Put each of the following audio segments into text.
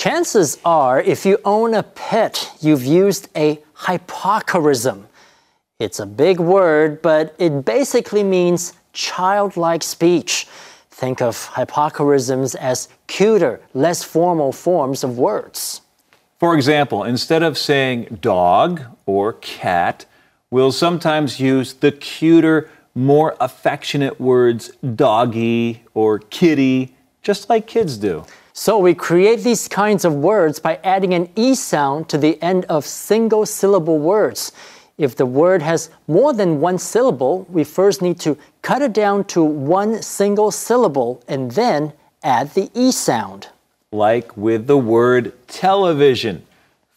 Chances are, if you own a pet, you've used a hypocorism. It's a big word, but it basically means childlike speech. Think of hypocorisms as cuter, less formal forms of words. For example, instead of saying dog or cat, we'll sometimes use the cuter, more affectionate words doggy or kitty, just like kids do. So we create these kinds of words by adding an E sound to the end of single syllable words. If the word has more than one syllable, we first need to cut it down to one single syllable and then add the E sound. Like with the word television.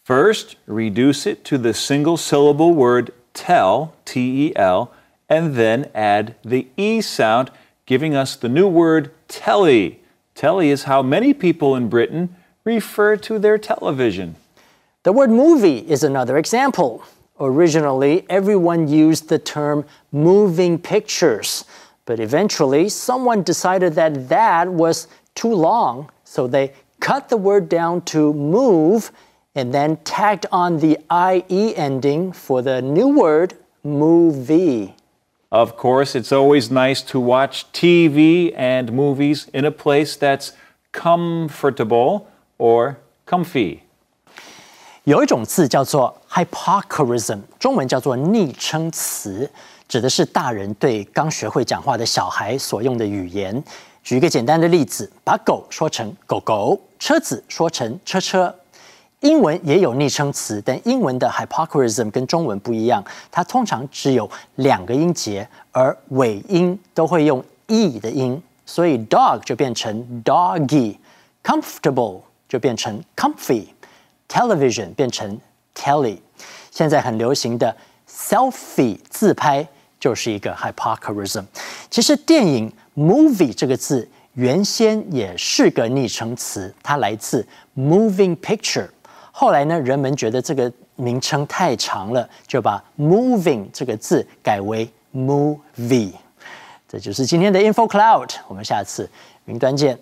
First, reduce it to the single syllable word tel, T E L, and then add the E sound, giving us the new word telly. Telly is how many people in Britain refer to their television. The word movie is another example. Originally, everyone used the term moving pictures, but eventually, someone decided that that was too long, so they cut the word down to move and then tagged on the IE ending for the new word movie. Of course, it's always nice to watch TV and movies in a place that's comfortable or comfy. 有一种字叫做 hypocorism，中文叫做昵称词，指的是大人对刚学会讲话的小孩所用的语言。举一个简单的例子，把狗说成狗狗，车子说成车车，英文也有昵称词，但英文的 hypocrism 跟中文不一样，它通常只有两个音节，而尾音都会用 e 的音，所以 dog 就变成 doggy，comfortable 就变成 comfy。television 变成 telly，现在很流行的 selfie 自拍就是一个 hypocrism。其实电影 movie 这个字原先也是个昵称词，它来自 moving picture。后来呢，人们觉得这个名称太长了，就把 moving 这个字改为 movie。这就是今天的 info cloud，我们下次云端见。